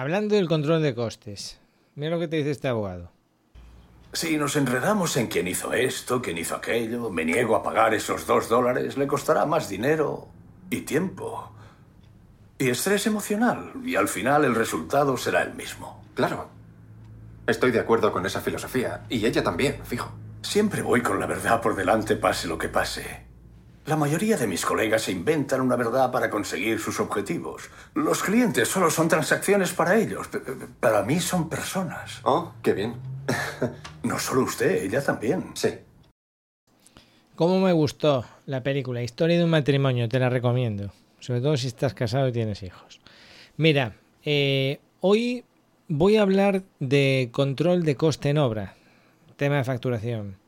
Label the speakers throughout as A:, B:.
A: Hablando del control de costes, mira lo que te dice este abogado.
B: Si nos enredamos en quién hizo esto, quién hizo aquello, me niego a pagar esos dos dólares, le costará más dinero y tiempo. Y estrés emocional. Y al final el resultado será el mismo.
C: Claro. Estoy de acuerdo con esa filosofía. Y ella también, fijo.
B: Siempre voy con la verdad por delante, pase lo que pase. La mayoría de mis colegas se inventan una verdad para conseguir sus objetivos. Los clientes solo son transacciones para ellos. Para mí son personas.
C: Oh, qué bien.
B: no solo usted, ella también.
C: Sí.
A: ¿Cómo me gustó la película? Historia de un matrimonio, te la recomiendo. Sobre todo si estás casado y tienes hijos. Mira, eh, hoy voy a hablar de control de coste en obra. Tema de facturación.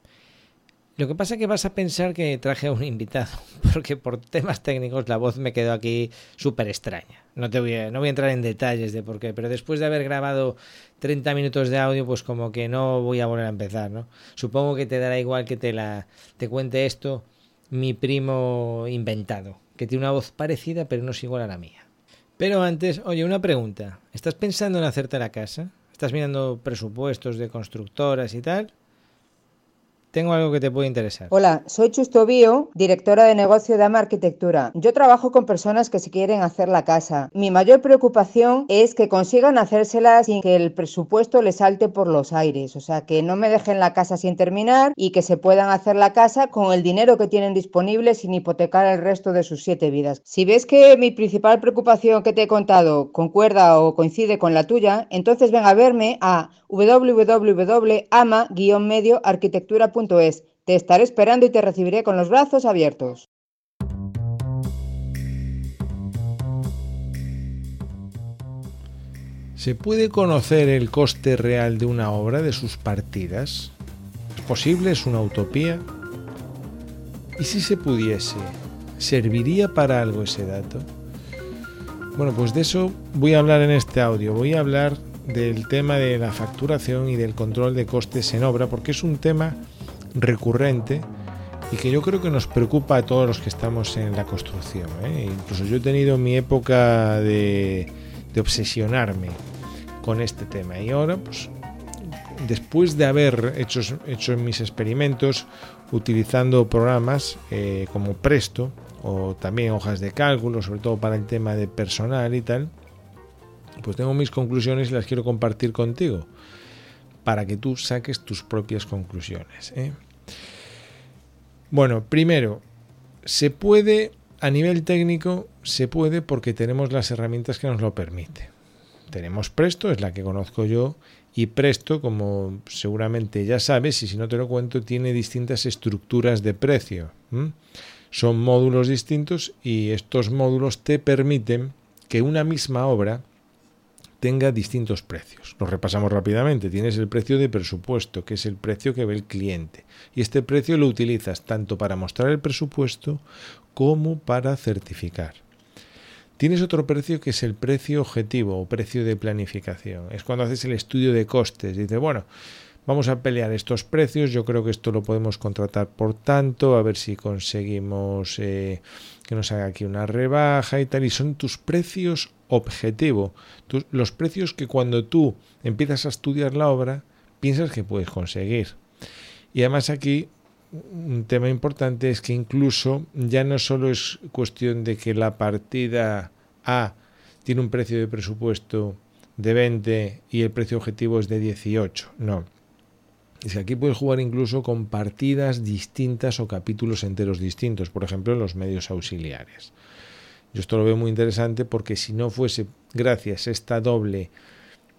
A: Lo que pasa es que vas a pensar que traje a un invitado, porque por temas técnicos la voz me quedó aquí súper extraña. No, te voy a, no voy a entrar en detalles de por qué, pero después de haber grabado 30 minutos de audio, pues como que no voy a volver a empezar, ¿no? Supongo que te dará igual que te, la, te cuente esto mi primo inventado, que tiene una voz parecida pero no es igual a la mía. Pero antes, oye, una pregunta. ¿Estás pensando en hacerte la casa? ¿Estás mirando presupuestos de constructoras y tal? Tengo algo que te puede interesar.
D: Hola, soy Chusto Bío, directora de negocio de AMA Arquitectura. Yo trabajo con personas que se quieren hacer la casa. Mi mayor preocupación es que consigan hacérsela sin que el presupuesto les salte por los aires, o sea, que no me dejen la casa sin terminar y que se puedan hacer la casa con el dinero que tienen disponible sin hipotecar el resto de sus siete vidas. Si ves que mi principal preocupación que te he contado concuerda o coincide con la tuya, entonces ven a verme a www.ama-medioarquitectura.com te estaré esperando y te recibiré con los brazos abiertos.
A: ¿Se puede conocer el coste real de una obra, de sus partidas? ¿Es posible? ¿Es una utopía? ¿Y si se pudiese? ¿Serviría para algo ese dato? Bueno, pues de eso voy a hablar en este audio. Voy a hablar del tema de la facturación y del control de costes en obra, porque es un tema recurrente y que yo creo que nos preocupa a todos los que estamos en la construcción. ¿eh? Incluso yo he tenido mi época de, obsesionarme con este tema y ahora, pues, después de haber hecho, mis experimentos utilizando programas eh, como Presto o también hojas de cálculo, sobre todo para el tema de personal y tal, pues tengo mis conclusiones y las quiero compartir contigo para que tú saques tus propias conclusiones. ¿eh? Bueno, primero, se puede, a nivel técnico, se puede porque tenemos las herramientas que nos lo permiten. Tenemos Presto, es la que conozco yo, y Presto, como seguramente ya sabes, y si no te lo cuento, tiene distintas estructuras de precio. Son módulos distintos y estos módulos te permiten que una misma obra tenga distintos precios. Los repasamos rápidamente. Tienes el precio de presupuesto, que es el precio que ve el cliente. Y este precio lo utilizas tanto para mostrar el presupuesto como para certificar. Tienes otro precio que es el precio objetivo o precio de planificación. Es cuando haces el estudio de costes. Dices, bueno, vamos a pelear estos precios. Yo creo que esto lo podemos contratar por tanto, a ver si conseguimos eh, que nos haga aquí una rebaja y tal. Y son tus precios objetivo, los precios que cuando tú empiezas a estudiar la obra piensas que puedes conseguir. Y además aquí un tema importante es que incluso ya no solo es cuestión de que la partida A tiene un precio de presupuesto de 20 y el precio objetivo es de 18, no. Es que aquí puedes jugar incluso con partidas distintas o capítulos enteros distintos, por ejemplo los medios auxiliares. Yo esto lo veo muy interesante porque si no fuese gracias a esta doble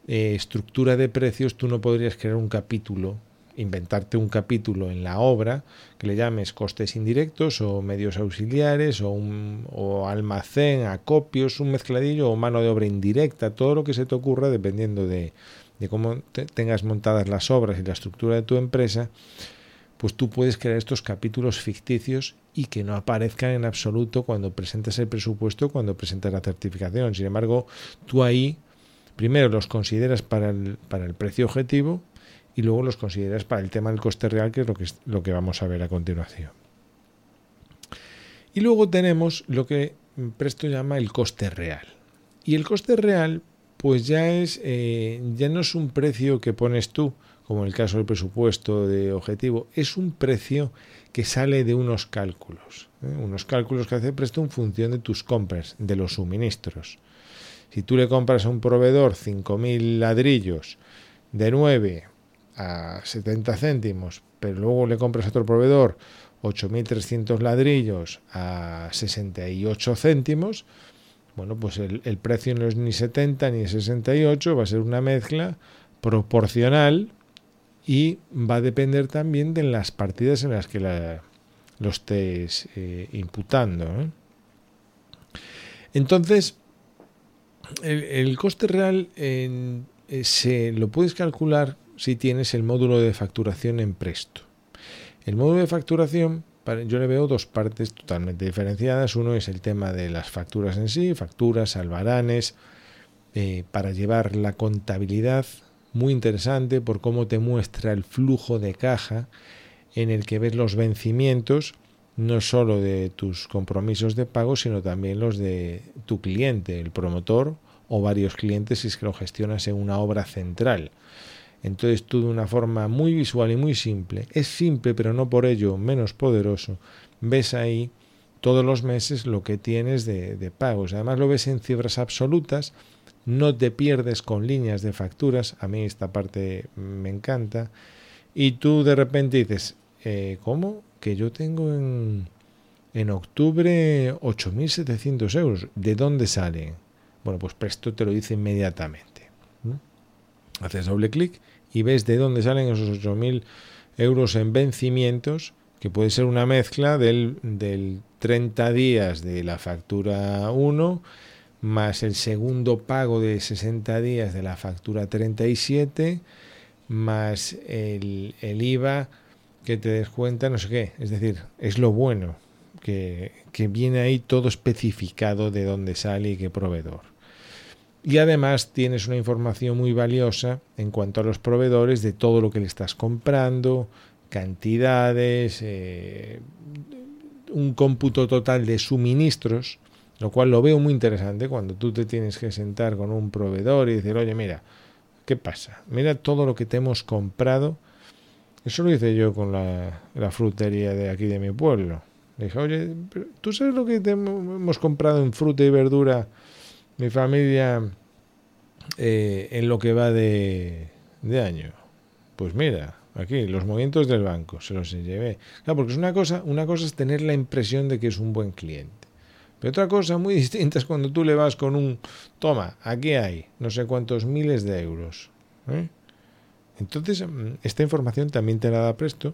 A: eh, estructura de precios, tú no podrías crear un capítulo, inventarte un capítulo en la obra que le llames costes indirectos o medios auxiliares o, un, o almacén, acopios, un mezcladillo o mano de obra indirecta, todo lo que se te ocurra dependiendo de, de cómo tengas montadas las obras y la estructura de tu empresa, pues tú puedes crear estos capítulos ficticios y que no aparezcan en absoluto cuando presentas el presupuesto, cuando presentas la certificación. Sin embargo, tú ahí primero los consideras para el, para el precio objetivo y luego los consideras para el tema del coste real, que es lo que, lo que vamos a ver a continuación. Y luego tenemos lo que Presto llama el coste real. Y el coste real pues ya es eh, ya no es un precio que pones tú, como en el caso del presupuesto de objetivo, es un precio que sale de unos cálculos, ¿eh? unos cálculos que hace Presto en función de tus compras, de los suministros. Si tú le compras a un proveedor 5.000 ladrillos de 9 a 70 céntimos, pero luego le compras a otro proveedor 8.300 ladrillos a 68 céntimos, bueno, pues el, el, precio no es ni 70 ni 68, va a ser una mezcla proporcional y va a depender también de las partidas en las que la, lo estés eh, imputando. Entonces, el, coste real eh, se lo puedes calcular si tienes el módulo de facturación en Presto. El módulo de facturación, yo le veo dos partes totalmente diferenciadas. Uno es el tema de las facturas en sí, facturas, albaranes, eh, para llevar la contabilidad, muy interesante por cómo te muestra el flujo de caja en el que ves los vencimientos, no solo de tus compromisos de pago, sino también los de tu cliente, el promotor o varios clientes si es que lo gestionas en una obra central. Entonces tú de una forma muy visual y muy simple, es simple pero no por ello menos poderoso, ves ahí todos los meses lo que tienes de, de pagos. Además lo ves en cifras absolutas, no te pierdes con líneas de facturas, a mí esta parte me encanta, y tú de repente dices, eh, ¿cómo? Que yo tengo en, en octubre 8.700 euros. ¿De dónde salen? Bueno, pues Presto te lo dice inmediatamente. Haces doble clic y ves de dónde salen esos 8.000 euros en vencimientos, que puede ser una mezcla del, del 30 días de la factura 1 más el segundo pago de 60 días de la factura 37, más el, IVA que te descuenta, no sé qué. Es decir, es lo bueno, que, que viene ahí todo especificado de dónde sale y qué proveedor. Y además tienes una información muy valiosa en cuanto a los proveedores de todo lo que le estás comprando, cantidades, eh, un cómputo total de suministros, lo cual lo veo muy interesante cuando tú te tienes que sentar con un proveedor y decir, oye, mira, ¿qué pasa? Mira todo lo que te hemos comprado eso lo hice yo con la, frutería de aquí de mi pueblo. Le dije, oye, ¿tú sabes lo que hemos comprado en fruta y verdura, mi familia, eh, en lo que va de, de año? Pues mira, aquí, los movimientos del banco, se los llevé. Claro, porque es una cosa, una cosa es tener la impresión de que es un buen cliente. Pero otra cosa muy distinta es cuando tú le vas con un, toma, aquí hay no sé cuántos miles de euros. ¿eh? Entonces, mm, esta información también te la da Presto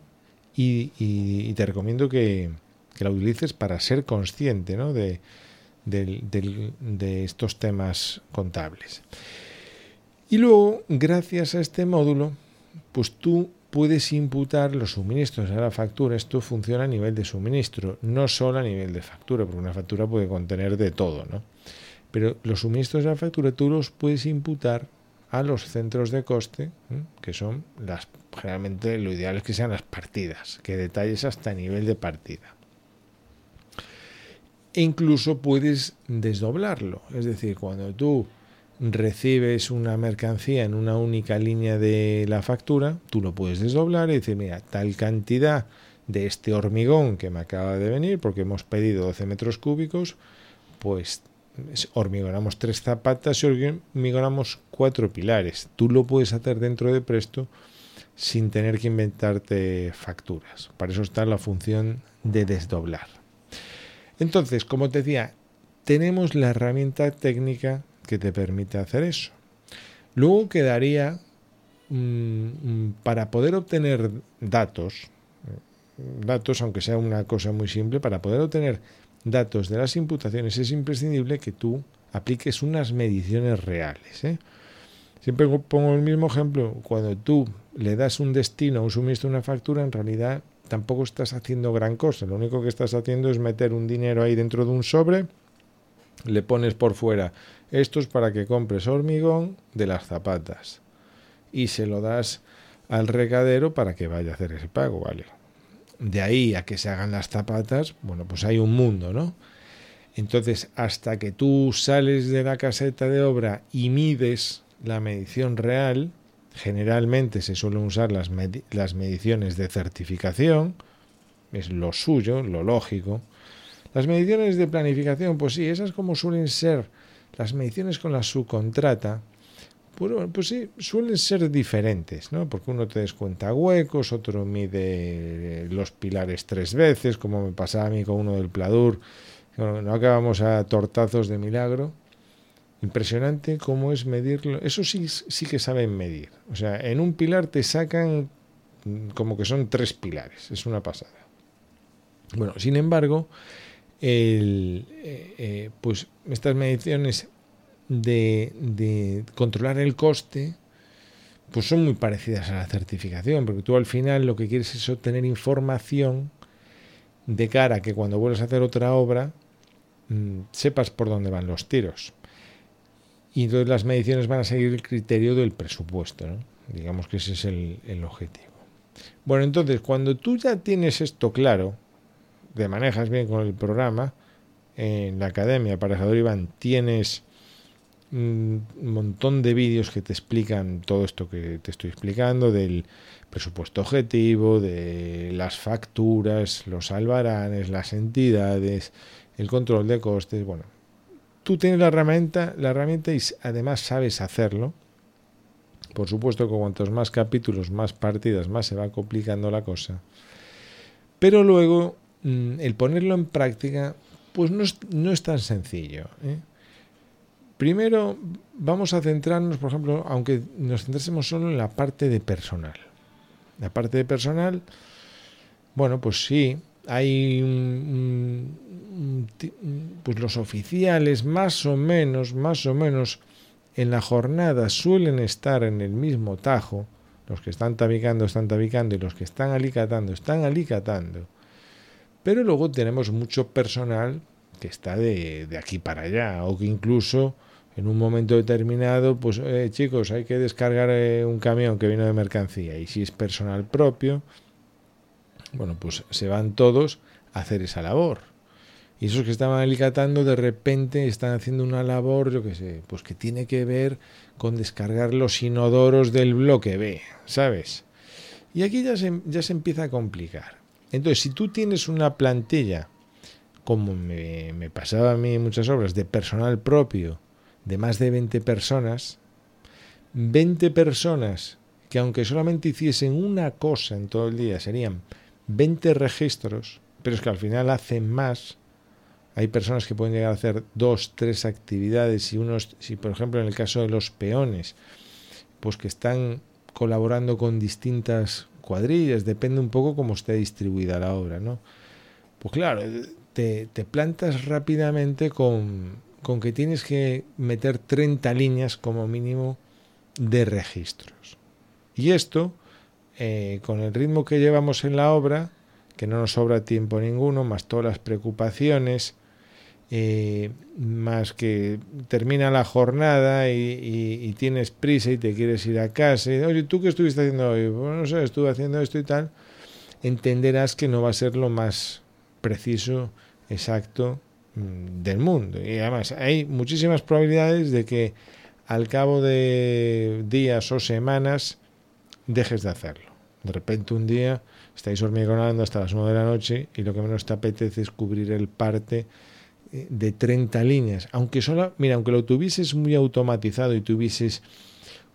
A: y, te recomiendo que, la utilices para ser consciente ¿no? de, de estos temas contables. Y luego, gracias a este módulo, pues tú puedes imputar los suministros a la factura. Esto funciona a nivel de suministro, no solo a nivel de factura, porque una factura puede contener de todo, ¿no? Pero los suministros de la factura tú los puedes imputar a los centros de coste, que son las generalmente lo ideal es que sean las partidas, que detalles hasta nivel de partida. E incluso puedes desdoblarlo, es decir, cuando tú recibes una mercancía en una única línea de la factura, tú lo puedes desdoblar y decir, mira, tal cantidad de este hormigón que me acaba de venir, porque hemos pedido 12 metros cúbicos, pues hormigonamos tres zapatas y hormigonamos cuatro pilares. Tú lo puedes hacer dentro de Presto sin tener que inventarte facturas. Para eso está la función de desdoblar. Entonces, como te decía, tenemos la herramienta técnica que te permite hacer eso. Luego quedaría mmm, para poder obtener datos, datos, aunque sea una cosa muy simple, para poder obtener datos de las imputaciones es imprescindible que tú apliques unas mediciones reales. ¿eh? Siempre pongo el mismo ejemplo. Cuando tú le das un destino, un suministro, una factura, en realidad tampoco estás haciendo gran cosa. Lo único que estás haciendo es meter un dinero ahí dentro de un sobre, le pones por fuera, esto es para que compres hormigón de las zapatas y se lo das al recadero para que vaya a hacer ese pago, ¿vale? de ahí a que se hagan las zapatas, bueno, pues hay un mundo, ¿no? Entonces, hasta que tú sales de la caseta de obra y mides la medición real, generalmente se suelen usar las, las mediciones de certificación, es lo suyo, lo lógico. Las mediciones de planificación, pues sí, esas como suelen ser las mediciones con la subcontrata, pues sí, suelen ser diferentes, ¿no? Porque uno te descuenta huecos, otro mide los pilares tres veces, como me pasaba a mí con uno del Pladur, no acabamos a tortazos de milagro. Impresionante cómo es medirlo. Eso sí, sí que saben medir. O sea, en un pilar te sacan como que son tres pilares. Es una pasada. Bueno, sin embargo, eh, eh, pues estas mediciones de, controlar el coste, pues son muy parecidas a la certificación, porque tú al final lo que quieres es obtener información de cara a que cuando vuelvas a hacer otra obra mm, sepas por dónde van los tiros. Y entonces las mediciones van a seguir el criterio del presupuesto, digamos que ese es el objetivo. Bueno, entonces cuando tú ya tienes esto claro, te manejas bien con el programa, en la academia Aparejador Iván tienes un montón de vídeos que te explican todo esto que te estoy explicando, del presupuesto objetivo, de las facturas, los albaranes, las entidades, el control de costes. Bueno, tú tienes la herramienta, la herramienta y además sabes hacerlo. Por supuesto que cuantos más capítulos, más partidas, más se va complicando la cosa. Pero luego el ponerlo en práctica, pues no es, no es tan sencillo. ¿eh? Primero vamos a centrarnos, por ejemplo, aunque nos centrásemos solo en la parte de personal. La parte de personal, bueno, pues sí, hay pues los oficiales más o menos, más o menos en la jornada suelen estar en el mismo tajo. Los que están tabicando están tabicando y los que están alicatando están alicatando. Pero luego tenemos mucho personal que está de, aquí para allá o que incluso en un momento determinado, pues eh, chicos, hay que descargar eh, un camión que vino de mercancía y si es personal propio, bueno, pues se van todos a hacer esa labor. Y esos que estaban alicatando de repente están haciendo una labor, yo qué sé, pues que tiene que ver con descargar los inodoros del bloque B, ¿sabes? Y aquí ya se, ya se empieza a complicar. Entonces, si tú tienes una plantilla, como me, pasaba a mí en muchas obras, de personal propio, de más de 20 personas, 20 personas que aunque solamente hiciesen una cosa en todo el día, serían 20 registros, pero es que al final hacen más. Hay personas que pueden llegar a hacer dos, tres actividades y unos, si por ejemplo en el caso de los peones, pues que están colaborando con distintas cuadrillas, depende un poco cómo esté distribuida la obra, ¿no? Pues claro, te, te plantas rápidamente con con que tienes que meter 30 líneas como mínimo de registros. Y esto, eh, con el ritmo que llevamos en la obra, que no nos sobra tiempo ninguno, más todas las preocupaciones, eh, más que termina la jornada y, tienes prisa y te quieres ir a casa, y, oye, ¿tú qué estuviste haciendo hoy? Bueno, no sé, estuve haciendo esto y tal, entenderás que no va a ser lo más preciso, exacto Mm, del mundo. Y además hay muchísimas probabilidades de que al cabo de días o semanas dejes de hacerlo. De repente un día estáis hormigonando hasta las 9 de la noche y lo que menos te apetece es cubrir el parte de 30 líneas. Aunque solo, mira, aunque lo tuvieses muy automatizado y tuvieses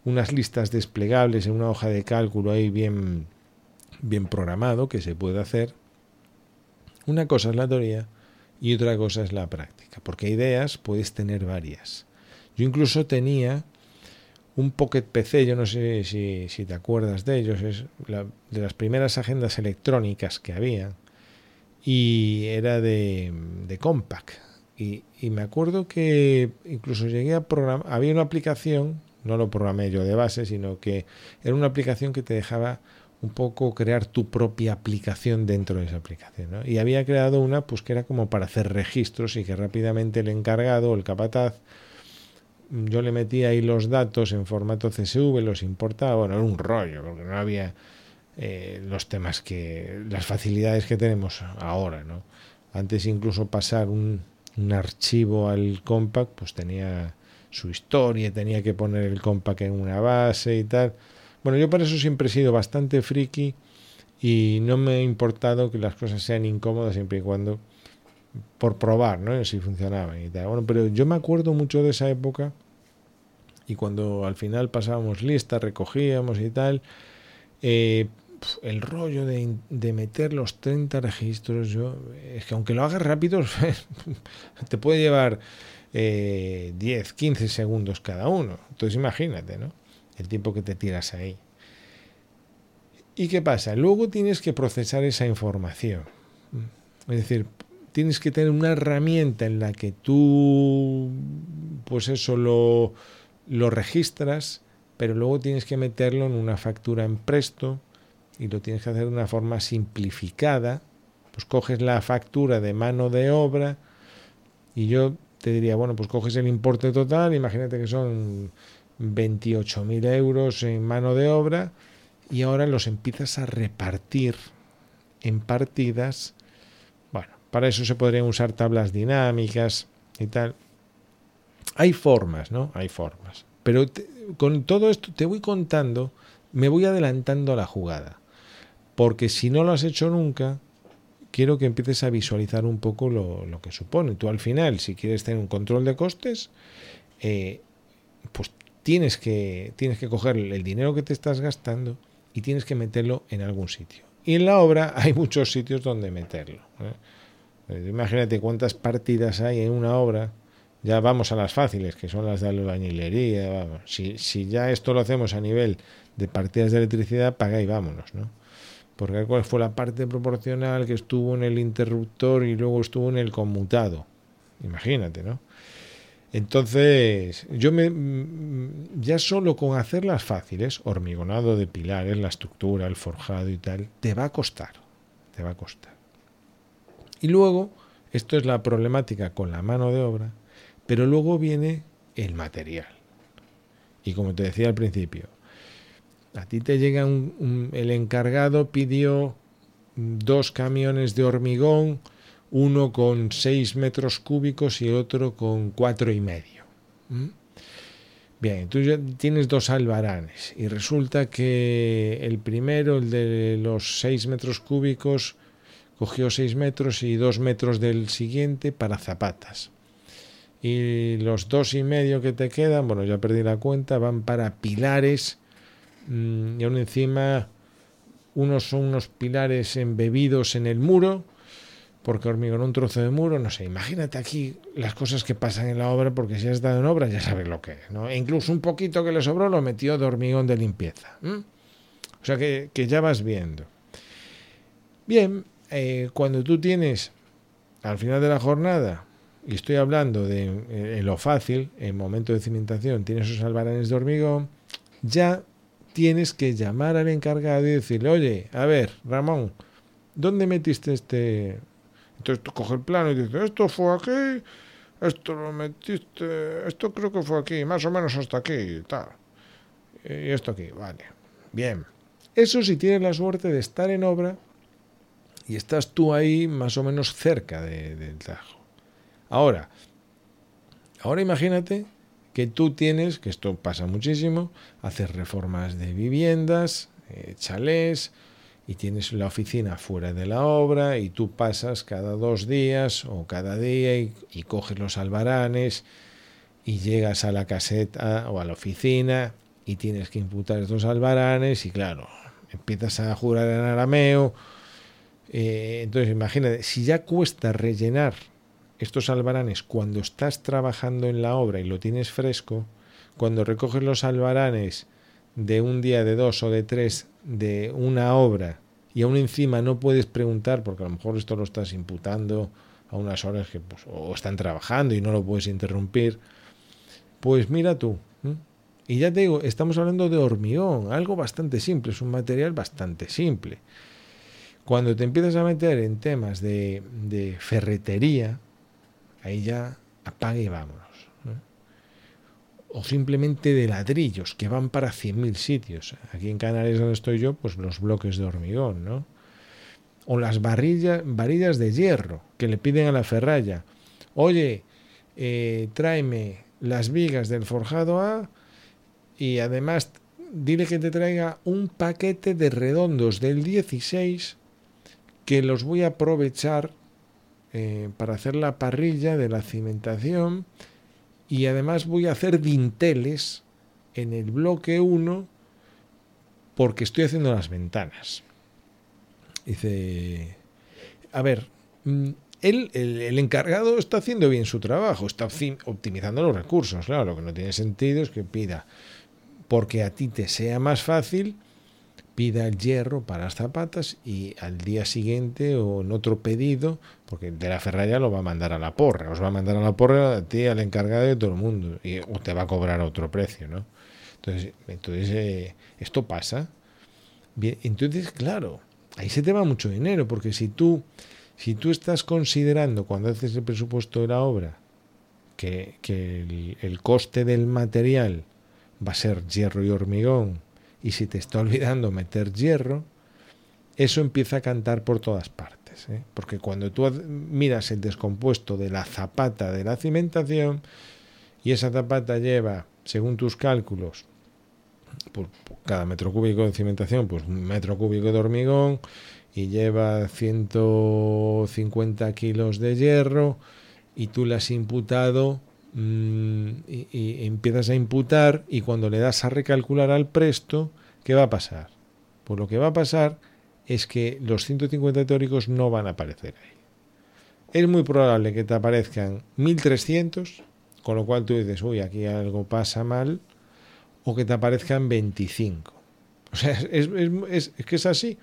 A: unas listas desplegables en una hoja de cálculo ahí bien, bien programado que se puede hacer, una cosa es la teoría y otra cosa es la práctica, porque ideas puedes tener varias. Yo incluso tenía un Pocket PC, yo no sé si, si te acuerdas de ellos, es de las primeras agendas electrónicas que había, y era de, de Compaq. Y, y, me acuerdo que incluso llegué a programar, había una aplicación, no lo programé yo de base, sino que era una aplicación que te dejaba un poco crear tu propia aplicación dentro de esa aplicación. Y había creado una pues que era como para hacer registros y que rápidamente el encargado, el capataz, yo le metía ahí los datos en formato CSV, los importaba, bueno, era un rollo, porque no había eh, los temas que, las facilidades que tenemos ahora, ¿no? Antes incluso pasar un, archivo al compact, pues tenía su historia, tenía que poner el compact en una base y tal. Bueno, yo por eso siempre he sido bastante friki y no me ha importado que las cosas sean incómodas siempre y cuando por probar, ¿no? Si funcionaban y tal. Bueno, pero yo me acuerdo mucho de esa época y cuando al final pasábamos lista, recogíamos y tal, eh, el rollo de, de, meter los 30 registros, yo, es que aunque lo hagas rápido, te puede llevar eh, 10, 15 segundos cada uno. Entonces imagínate, ¿no? El tiempo que te tiras ahí. ¿Y qué pasa? Luego tienes que procesar esa información. Es decir, tienes que tener una herramienta en la que tú, pues eso lo, lo registras, pero luego tienes que meterlo en una factura en presto y lo tienes que hacer de una forma simplificada. Pues coges la factura de mano de obra y yo te diría, bueno, pues coges el importe total, imagínate que son 28.000 euros en mano de obra y ahora los empiezas a repartir en partidas. Bueno, para eso se podrían usar tablas dinámicas y tal. Hay formas, ¿no? Hay formas. Pero con todo esto te voy contando, me voy adelantando a la jugada. Porque si no lo has hecho nunca, quiero que empieces a visualizar un poco lo, que supone. Tú al final, si quieres tener un control de costes, eh, pues tienes que, tienes que coger el dinero que te estás gastando y tienes que meterlo en algún sitio. Y en la obra hay muchos sitios donde meterlo. ¿eh? Imagínate cuántas partidas hay en una obra ya vamos a las fáciles, que son las de albañilería. Vamos. Si, si ya esto lo hacemos a nivel de partidas de electricidad, paga y vámonos, ¿no? Porque cuál fue la parte proporcional que estuvo en el interruptor y luego estuvo en el conmutado. Imagínate, ¿no? Entonces, yo me ya solo con hacerlas fáciles, hormigonado de pilares, la estructura, el forjado y tal, te va a costar, te va a costar. Y luego, esto es la problemática con la mano de obra, pero luego viene el material. Y como te decía al principio, a ti te llega el encargado pidió dos camiones de hormigón, uno con 6 metros cúbicos y otro con cuatro y medio. ¿Mm? Bien, tú ya tienes dos albaranes y resulta que el primero, el de los 6 metros cúbicos, cogió 6 metros y 2 metros del siguiente para zapatas y los dos y medio que te quedan, bueno, ya perdí la cuenta, van para pilares y aún encima unos son unos pilares embebidos en el muro, porque hormigón un trozo de muro, no sé, imagínate aquí las cosas que pasan en la obra, porque si has estado en obra ya sabes lo que es, ¿no? E incluso un poquito que le sobró lo metió de hormigón de limpieza. O sea que, que, ya vas viendo. Bien, eh, cuando tú tienes al final de la jornada y estoy hablando de eh, lo fácil, en momento de cimentación, tienes esos albaranes de hormigón, ya tienes que llamar al encargado y decirle, oye, a ver, Ramón, ¿dónde metiste este? Entonces tú coges el plano y dices, esto fue aquí, esto lo metiste, esto creo que fue aquí, más o menos hasta aquí, tal. Y esto aquí, vale. Bien. Eso si tienes la suerte de estar en obra y estás tú ahí más o menos cerca de, del trabajo. Ahora, ahora imagínate que tú tienes, que esto pasa muchísimo, hacer reformas de viviendas, eh, chalés, y tienes la oficina fuera de la obra y tú pasas cada dos días o cada día y, y coges los albaranes y llegas a la caseta o a la oficina y tienes que imputar estos albaranes y claro, empiezas a jurar en arameo. Eh, entonces imagínate, si ya cuesta rellenar estos albaranes, cuando estás trabajando en la obra y lo tienes fresco, cuando recoges los albaranes de un día, de dos o de tres de una obra y aún encima no puedes preguntar, porque a lo mejor esto lo estás imputando a unas horas que pues, o están trabajando y no lo puedes interrumpir, pues mira tú. Y ya te digo, estamos hablando de hormigón, algo bastante simple, es un material bastante simple. Cuando te empiezas a meter en temas de, de ferretería, ahí ya apague y vámonos. O simplemente de ladrillos que van para 100.000 sitios. Aquí en Canarias donde estoy yo, pues los bloques de hormigón, ¿no? O las varillas, varillas de hierro que le piden a la ferralla. oye, eh, tráeme las vigas del forjado A y además dile que te traiga un paquete de redondos del 16 que los voy a aprovechar eh, para hacer la parrilla de la cimentación y además voy a hacer dinteles en el bloque 1 porque estoy haciendo las ventanas. Dice, a ver, mm, él, el, encargado está haciendo bien su trabajo, está optimizando los recursos. Claro, lo que no tiene sentido es que pida, porque a ti te sea más fácil, pida el hierro para las zapatas y al día siguiente o en otro pedido, porque de la ferralla lo va a mandar a la porra, os va a mandar a la porra a ti, al encargado de todo el mundo, y o te va a cobrar otro precio, ¿no? Entonces, entonces eh, esto pasa. Bien, entonces, claro, ahí se te va mucho dinero, porque si tú, si tú estás considerando cuando haces el presupuesto de la obra que, que el, coste del material va a ser hierro y hormigón, y si te está olvidando meter hierro, eso empieza a cantar por todas partes. ¿eh? Porque cuando tú miras el descompuesto de la zapata de la cimentación, y esa zapata lleva, según tus cálculos, por, cada metro cúbico de cimentación, pues un metro cúbico de hormigón y lleva 150 kilos de hierro y tú le has imputado mm, y, empiezas a imputar y cuando le das a recalcular al presto, ¿qué va a pasar? Pues lo que va a pasar es que los 150 teóricos no van a aparecer ahí. Es muy probable que te aparezcan 1300, con lo cual tú dices, uy, aquí algo pasa mal, o que te aparezcan 25. O sea, es, que es así.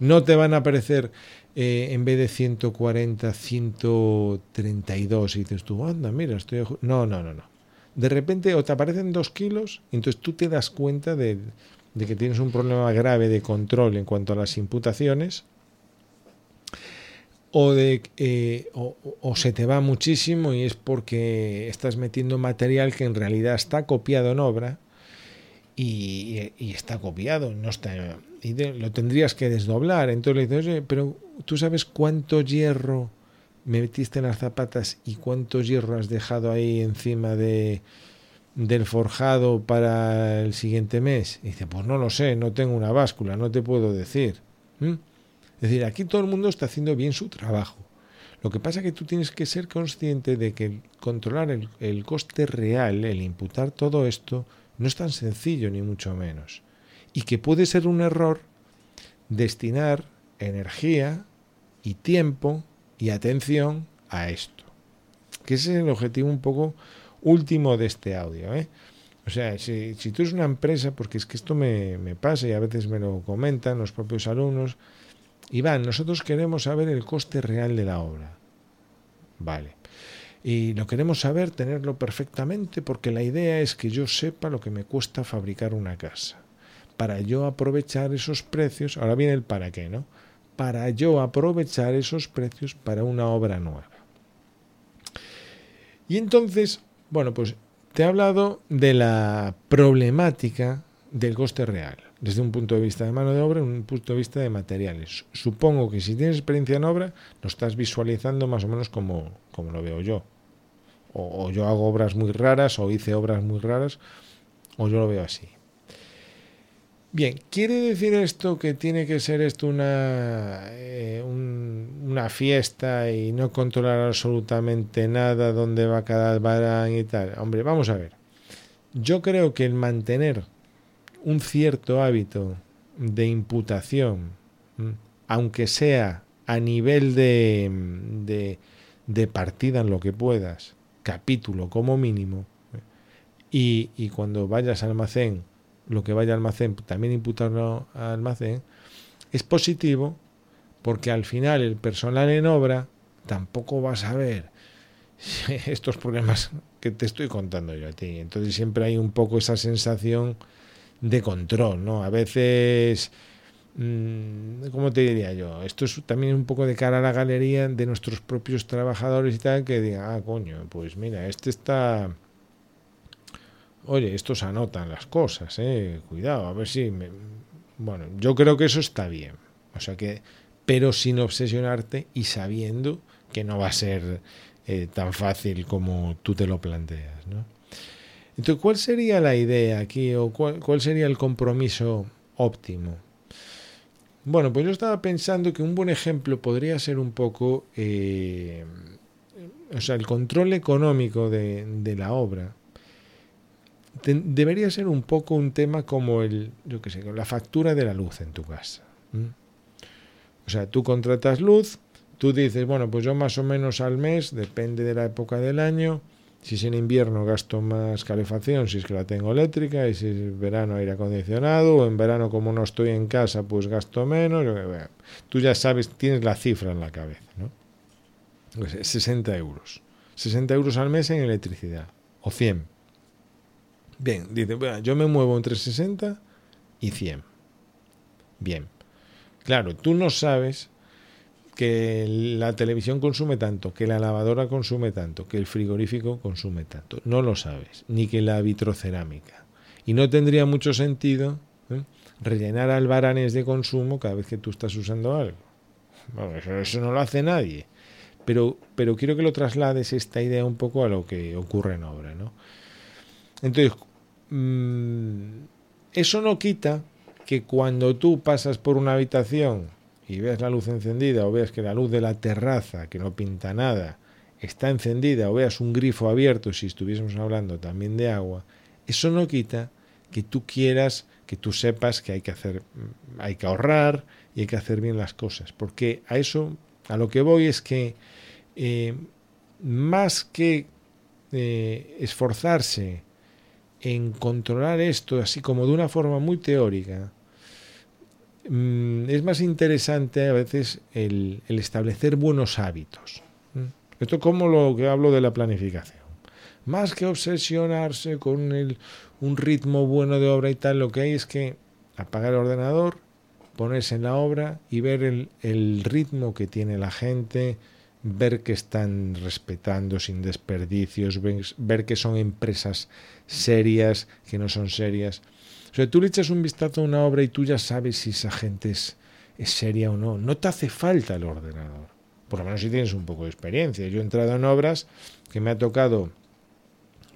A: No te van a aparecer eh, en vez de 140, 132 y dices tú, anda, mira, estoy... No, no, no, no. De repente o te aparecen dos kilos, y entonces tú te das cuenta de, de que tienes un problema grave de control en cuanto a las imputaciones, o, de, eh, o, o, se te va muchísimo y es porque estás metiendo material que en realidad está copiado en obra y, está copiado, no está, y lo tendrías que desdoblar. Entonces le dices, pero tú sabes cuánto hierro me metiste en las zapatas y cuánto hierro has dejado ahí encima de, del forjado para el siguiente mes. Y dice, pues no lo sé, no tengo una báscula, no te puedo decir. Es decir, aquí todo el mundo está haciendo bien su trabajo. Lo que pasa es que tú tienes que ser consciente de que controlar el, el coste real, el imputar todo esto, no es tan sencillo ni mucho menos. Y que puede ser un error destinar energía y tiempo y atención a esto. Que ese es el objetivo un poco último de este audio. ¿eh? O sea, si, tú eres una empresa, porque es que esto me, me pasa y a veces me lo comentan los propios alumnos, Iván, nosotros queremos saber el coste real de la obra. Vale y lo queremos saber, tenerlo perfectamente, porque la idea es que yo sepa lo que me cuesta fabricar una casa. Para yo aprovechar esos precios, ahora viene el para qué, ¿no? Para yo aprovechar esos precios para una obra nueva. Y entonces, bueno, pues te he hablado de la problemática del coste real, desde un punto de vista de mano de obra un punto de vista de materiales. Supongo que si tienes experiencia en obra, lo estás visualizando más o menos como, como lo veo yo. O, yo hago obras muy raras, o hice obras muy raras, o yo lo veo así. Bien, ¿quiere decir esto que tiene que ser esto una, eh, una fiesta y no controlar absolutamente nada, dónde va cada varán y tal? Hombre, vamos a ver. Yo creo que el mantener un cierto hábito de imputación, aunque sea a nivel de, de, partida en lo que puedas, capítulo como mínimo, y, y, cuando vayas al almacén, lo que vaya al almacén, también imputarlo al almacén, es positivo porque al final el personal en obra tampoco va a saber estos problemas que te estoy contando yo a ti. Entonces siempre hay un poco esa sensación de control, ¿no? A veces, mm, ¿cómo te diría yo? Esto es también un poco de cara a la galería de nuestros propios trabajadores y tal, que digan, ah, coño, pues mira, este está... Oye, estos anotan las cosas, eh, cuidado, a ver si... Me... Bueno, yo creo que eso está bien. O sea que, pero sin obsesionarte y sabiendo que no va a ser eh, tan fácil como tú te lo planteas. ¿no? Entonces, ¿cuál sería la idea aquí o cuál, sería el compromiso óptimo? Bueno, pues yo estaba pensando que un buen ejemplo podría ser un poco, eh, o sea, el control económico de la obra. Debería ser un poco un tema como el, yo qué sé, la factura de la luz en tu casa. O sea, tú contratas luz, tú dices, bueno, pues yo más o menos al mes, depende de la época del año, si es en invierno gasto más calefacción, si es que la tengo eléctrica, y si es verano aire acondicionado, o en verano como no estoy en casa, pues gasto menos. Tú ya sabes, tienes la cifra en la cabeza, ¿no? Pues, eh, 60 euros. 60 euros al mes en electricidad, o 100. Bien, dice, bueno, yo me muevo entre 60 y 100. Bien. Claro, tú no sabes que la televisión consume tanto, que la lavadora consume tanto, que el frigorífico consume tanto. No lo sabes, ni que la vitrocerámica. Y no tendría mucho sentido ¿eh? rellenar albaranes de consumo cada vez que tú estás usando algo. Eso, eso no lo hace nadie. Pero, pero quiero que lo traslades esta idea un poco a lo que ocurre en obra. ¿no? Entonces, mm, eso no quita que cuando tú pasas por una habitación y ves la luz encendida o veas que la luz de la terraza, que no pinta nada, está encendida o veas un grifo abierto, si estuviésemos hablando también de agua, eso no quita que tú quieras, que tú sepas que hay que hacer, hay que ahorrar y hay que hacer bien las cosas, porque a eso, a lo que voy es que eh, más que eh, esforzarse en controlar esto así como de una forma muy teórica, mm, es más interesante a veces el, establecer buenos hábitos. ¿Mm? Esto es como lo que hablo de la planificación. Más que obsesionarse con el, un ritmo bueno de obra y tal, lo que hay es que apagar el ordenador, ponerse en la obra y ver el ritmo que tiene la gente, ver que están respetando sin desperdicios, ver, que son empresas serias, que no son serias. O sea, tú le echas un vistazo a una obra y tú ya sabes si esa gente es, seria o no. No te hace falta el ordenador. Por lo menos si tienes un poco de experiencia. Yo he entrado en obras que me ha tocado,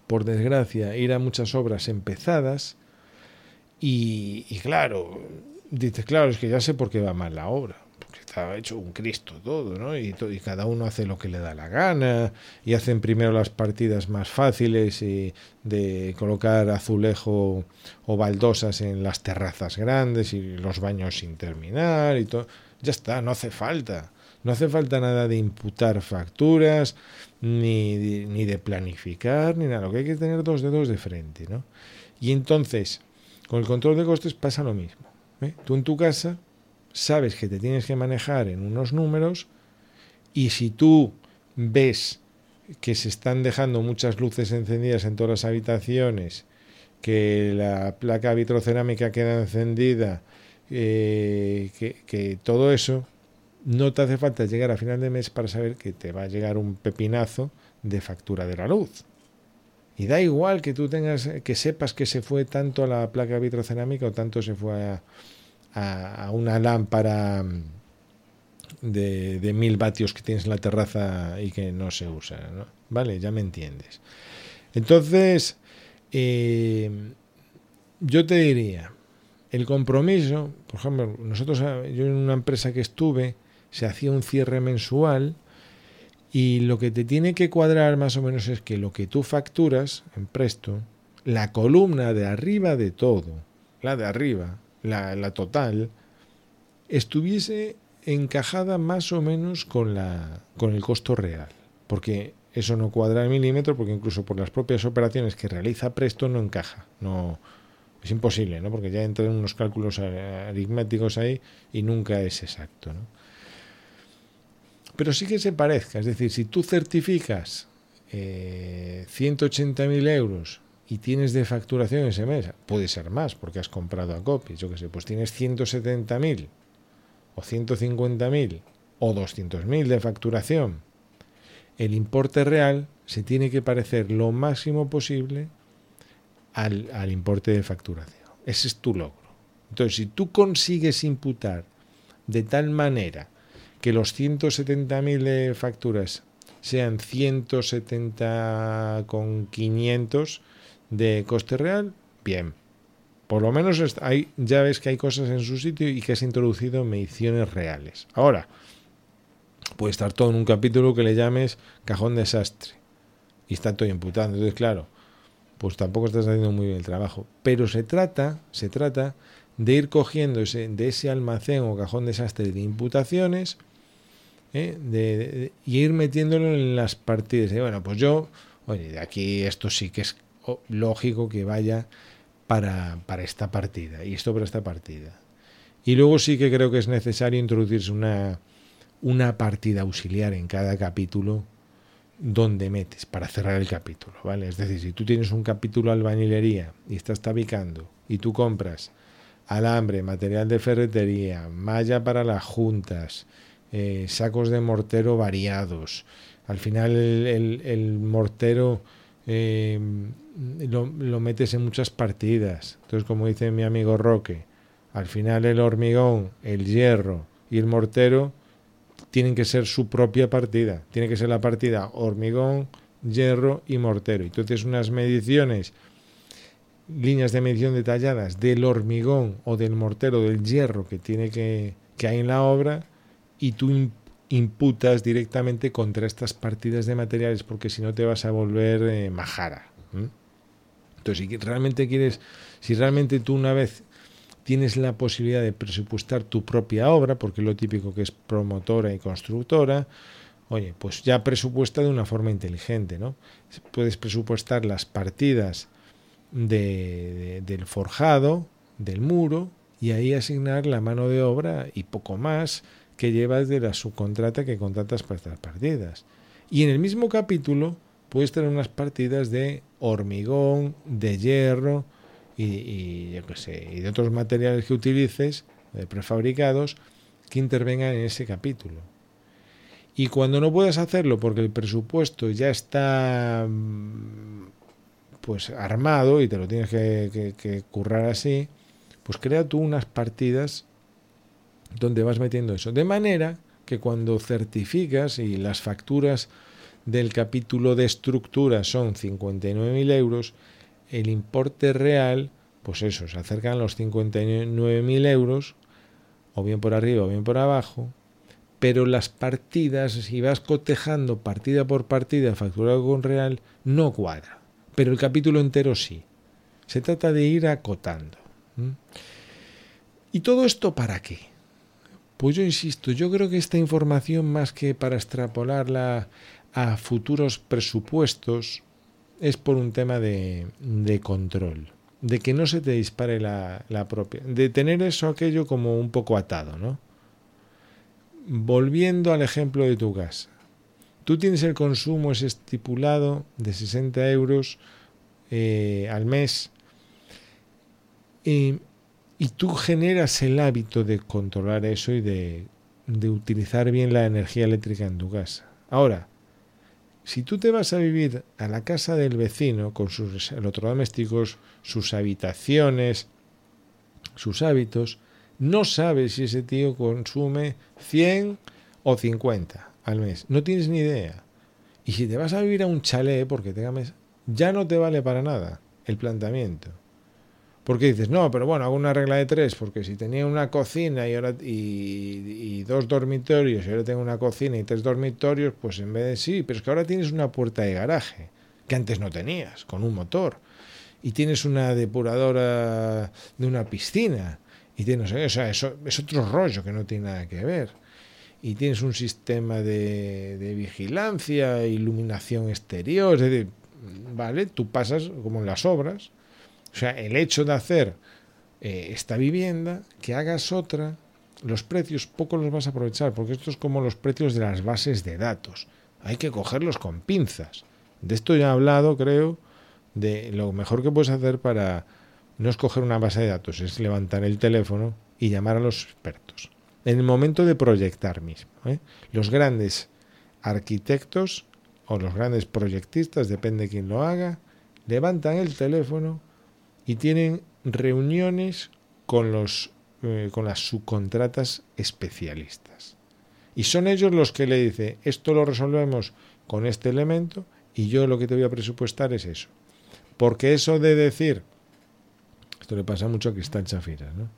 A: por desgracia, ir a muchas obras empezadas y, y claro, dices, claro, es que ya sé por qué va mal la obra está hecho un Cristo todo, ¿no? Y, to y, cada uno hace lo que le da la gana, y hacen primero las partidas más fáciles y de colocar azulejo o baldosas en las terrazas grandes y los baños sin terminar y todo. Ya está, no hace falta. No hace falta nada de imputar facturas, ni de, ni de planificar, ni nada. Lo que hay que tener dos dedos de frente, ¿no? Y entonces, con el control de costes pasa lo mismo. ¿eh? Tú en tu casa sabes que te tienes que manejar en unos números y si tú ves que se están dejando muchas luces encendidas en todas las habitaciones, que la placa vitrocerámica queda encendida, eh, que, que, todo eso, no te hace falta llegar a final de mes para saber que te va a llegar un pepinazo de factura de la luz. Y da igual que tú tengas, que sepas que se fue tanto a la placa vitrocerámica o tanto se fue a, a, una lámpara de, de, mil vatios que tienes en la terraza y que no se usa. Vale, ya me entiendes. Entonces, eh, yo te diría, el compromiso, por ejemplo, nosotros, yo en una empresa que estuve, se hacía un cierre mensual y lo que te tiene que cuadrar más o menos es que lo que tú facturas en Presto, la columna de arriba de todo, la de arriba, la, la, total, estuviese encajada más o menos con, la, con el costo real. Porque eso no cuadra el milímetro, porque incluso por las propias operaciones que realiza Presto no encaja. No, es imposible, ¿no? Porque ya entran unos cálculos aritméticos ahí y nunca es exacto, ¿no? Pero sí que se parezca, es decir, si tú certificas eh, 180.000 euros y tienes de facturación ese mes, puede ser más porque has comprado a copies, yo que sé, pues tienes 170.000 o 150.000 o 200.000 de facturación, el importe real se tiene que parecer lo máximo posible al, al importe de facturación. Ese es tu logro. Entonces, si tú consigues imputar de tal manera que los 170.000 de facturas sean 170 con 500 de coste real, bien. Por lo menos hay, ya ves que hay cosas en su sitio y que has introducido mediciones reales. Ahora, puede estar todo en un capítulo que le llames cajón desastre y está todo imputando. Entonces, claro, pues tampoco estás haciendo muy bien el trabajo. Pero se trata, se trata de ir cogiendo ese, de ese almacén o cajón desastre de imputaciones ¿eh? de, y ir metiéndolo en las partidas. Y bueno, pues yo, oye, de aquí esto sí que es lógico que vaya para, para esta partida y esto para esta partida. Y luego sí que creo que es necesario introducirse una, una partida auxiliar en cada capítulo donde metes para cerrar el capítulo, ¿vale? Es decir, si tú tienes un capítulo albañilería y estás tabicando y tú compras alambre, material de ferretería, malla para las juntas, eh, sacos de mortero variados, al final el, mortero eh, lo, lo, metes en muchas partidas. Entonces, como dice mi amigo Roque, al final el hormigón, el hierro y el mortero tienen que ser su propia partida. Tiene que ser la partida hormigón, hierro y mortero. Entonces unas mediciones, líneas de medición detalladas del hormigón o del mortero, del hierro que tiene que, que hay en la obra y tú imputas directamente contra estas partidas de materiales porque si no te vas a volver eh, majara. Entonces, si realmente quieres, si realmente tú una vez tienes la posibilidad de presupuestar tu propia obra, porque lo típico que es promotora y constructora, oye, pues ya presupuesta de una forma inteligente, ¿no? Puedes presupuestar las partidas de, del forjado, del muro, y ahí asignar la mano de obra y poco más que llevas de la subcontrata que contratas para estas partidas. Y en el mismo capítulo puedes tener unas partidas de hormigón, de hierro, y, yo qué sé, y de otros materiales que utilices, de prefabricados, que intervengan en ese capítulo. Y cuando no puedas hacerlo porque el presupuesto ya está mm, pues armado y te lo tienes que, que currar así, pues crea tú unas partidas donde vas metiendo eso. De manera que cuando certificas y las facturas del capítulo de estructura son 59.000 euros, el importe real, pues eso, se acercan los 59.000 euros, o bien por arriba o bien por abajo, pero las partidas, si vas cotejando partida por partida, facturado con real, no cuadra. Pero el capítulo entero sí. Se trata de ir acotando. ¿Y todo esto para qué? Pues yo insisto, yo creo que esta información, más que para extrapolarla a futuros presupuestos, es por un tema de, de control, de que no se te dispare la, propia, de tener eso aquello como un poco atado, ¿no? Volviendo al ejemplo de tu casa, tú tienes el consumo es estipulado de 60 euros eh, al mes y, y, tú generas el hábito de controlar eso y de, de utilizar bien la energía eléctrica en tu casa. Ahora, si tú te vas a vivir a la casa del vecino con sus electrodomésticos, sus habitaciones, sus hábitos, no sabes si ese tío consume 100 o 50 al mes. No tienes ni idea. Y si te vas a vivir a un chalet porque tengas ya no te vale para nada el planteamiento. Porque dices, no, pero bueno, hago una regla de tres, porque si tenía una cocina y, ahora, y, dos dormitorios y ahora tengo una cocina y tres dormitorios, pues en vez de sí, pero es que ahora tienes una puerta de garaje, que antes no tenías, con un motor, y tienes una depuradora de una piscina, y tienes, o sea, eso es otro rollo que no tiene nada que ver. Y tienes un sistema de, de vigilancia, iluminación exterior, es decir, vale, tú pasas como en las obras, o sea, el hecho de hacer eh, esta vivienda, que hagas otra, los precios poco los vas a aprovechar, porque esto es como los precios de las bases de datos. Hay que cogerlos con pinzas. De esto ya he hablado, creo, de lo mejor que puedes hacer para no escoger una base de datos, es levantar el teléfono y llamar a los expertos. En el momento de proyectar mismo. ¿eh? Los grandes arquitectos o los grandes proyectistas, depende de quién lo haga, levantan el teléfono y tienen reuniones con, los, eh, con las subcontratas especialistas. Y son ellos los que le dicen, esto lo resolvemos con este elemento y yo lo que te voy a presupuestar es eso. Porque eso de decir, esto le pasa mucho a Cristal Chafiras, ¿no?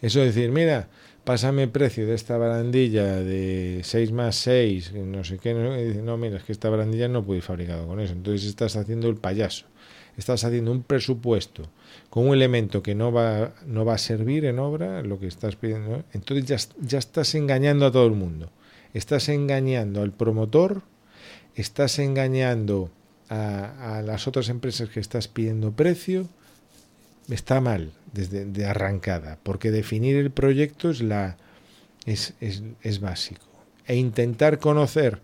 A: Eso de decir, mira, pásame precio de esta barandilla de 6 más 6, no sé qué, no, dice, no, mira, es que esta barandilla no puede ir fabricado con eso. Entonces estás haciendo el payaso. Estás haciendo un presupuesto con un elemento que no va, no va a servir en obra, lo que estás pidiendo. Entonces ya, ya estás engañando a todo el mundo. Estás engañando al promotor, estás engañando a, las otras empresas que estás pidiendo precio. Está mal desde de arrancada, porque definir el proyecto es, la, es, es, es básico. E intentar conocer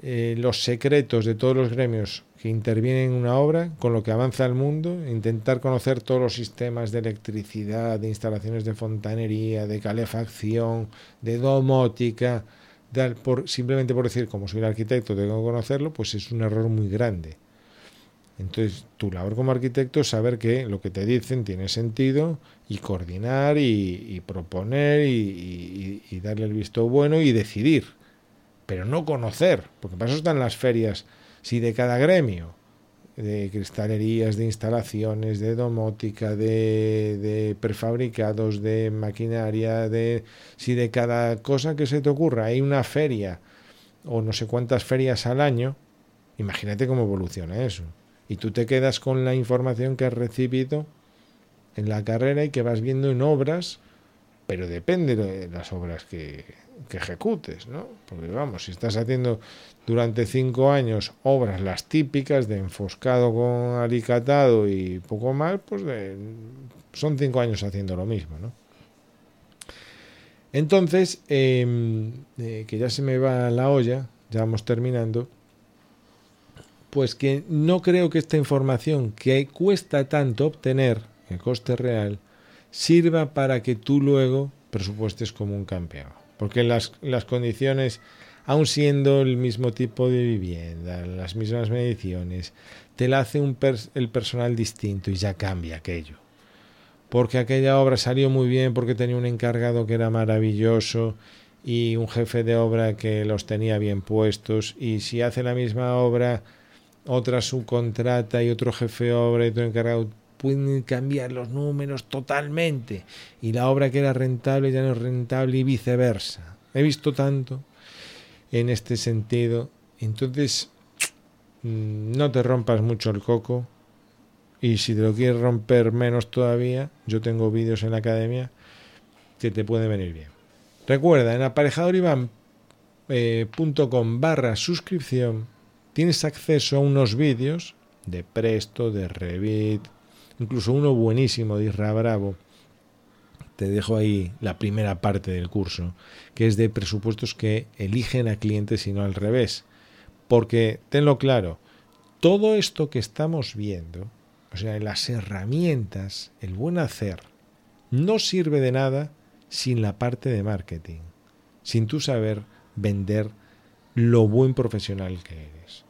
A: eh, los secretos de todos los gremios que intervienen en una obra, con lo que avanza el mundo, intentar conocer todos los sistemas de electricidad, de instalaciones de fontanería, de calefacción, de domótica, por, simplemente por decir, como soy arquitecto, tengo que conocerlo, pues es un error muy grande. Entonces, tu labor como arquitecto es saber que lo que te dicen tiene sentido y coordinar y, proponer y, y, y, darle el visto bueno y decidir, pero no conocer, porque para eso están las ferias, si de cada gremio, de cristalerías, de instalaciones, de domótica, de, de prefabricados, de maquinaria, de si de cada cosa que se te ocurra. Hay una feria o no sé cuántas ferias al año, imagínate cómo evoluciona eso. Y tú te quedas con la información que has recibido en la carrera y que vas viendo en obras, pero depende de las obras que, que ejecutes, ¿no? Porque vamos, si estás haciendo durante cinco años obras las típicas de enfoscado con alicatado y poco más, pues son cinco años haciendo lo mismo, ¿no? Entonces, eh, eh, que ya se me va la olla, ya vamos terminando, pues que no creo que esta información que cuesta tanto obtener, el coste real, sirva para que tú luego presupuestes como un campeón. Porque las, las condiciones, aun siendo el mismo tipo de vivienda, las mismas mediciones, te la hace un el personal distinto y ya cambia aquello. Porque aquella obra salió muy bien, porque tenía un encargado que era maravilloso y un jefe de obra que los tenía bien puestos. Y si hace la misma obra otra subcontrata y otro jefe de obra y otro encargado pueden cambiar los números totalmente y la obra que era rentable ya no es rentable y viceversa. He visto tanto en este sentido. Entonces, no te rompas mucho el coco y si te lo quieres romper menos todavía, yo tengo vídeos en la academia que te pueden venir bien. Recuerda, en aparejadorivan.com eh, barra suscripción tienes acceso a unos vídeos de Presto, de Revit, incluso uno buenísimo de Isra Bravo. Te dejo ahí la primera parte del curso, que es de presupuestos que eligen a clientes y no al revés. Porque, tenlo claro, todo esto que estamos viendo, o sea, las herramientas, el buen hacer, no sirve de nada sin la parte de marketing, sin tú saber vender lo buen profesional que eres.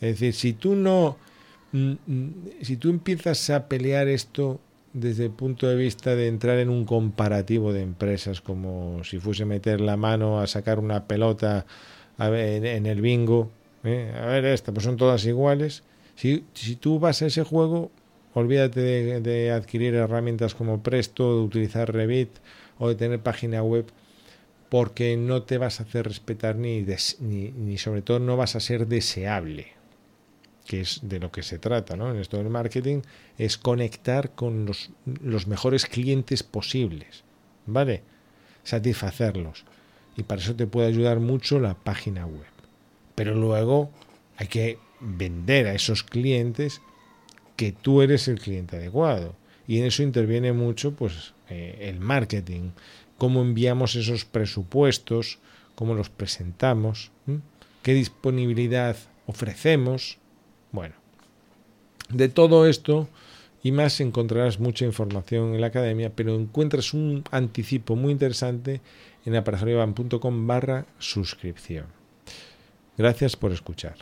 A: Es decir, si tú no, si tú empiezas a pelear esto desde el punto de vista de entrar en un comparativo de empresas, como si fuese meter la mano a sacar una pelota a ver, en el bingo, ¿eh? a ver esta, pues son todas iguales. Si, si tú vas a ese juego, olvídate de, de adquirir herramientas como Presto, de utilizar Revit o de tener página web porque no te vas a hacer respetar ni, des, ni, ni sobre todo no vas a ser deseable que es de lo que se trata ¿no? en esto del marketing, es conectar con los, mejores clientes posibles, ¿vale? Satisfacerlos. Y para eso te puede ayudar mucho la página web. Pero luego hay que vender a esos clientes que tú eres el cliente adecuado. Y en eso interviene mucho pues, eh, el marketing, cómo enviamos esos presupuestos, cómo los presentamos, qué disponibilidad ofrecemos, bueno, de todo esto y más encontrarás mucha información en la academia, pero encuentras un anticipo muy interesante en aparejadorivan.com barra suscripción. Gracias por escuchar.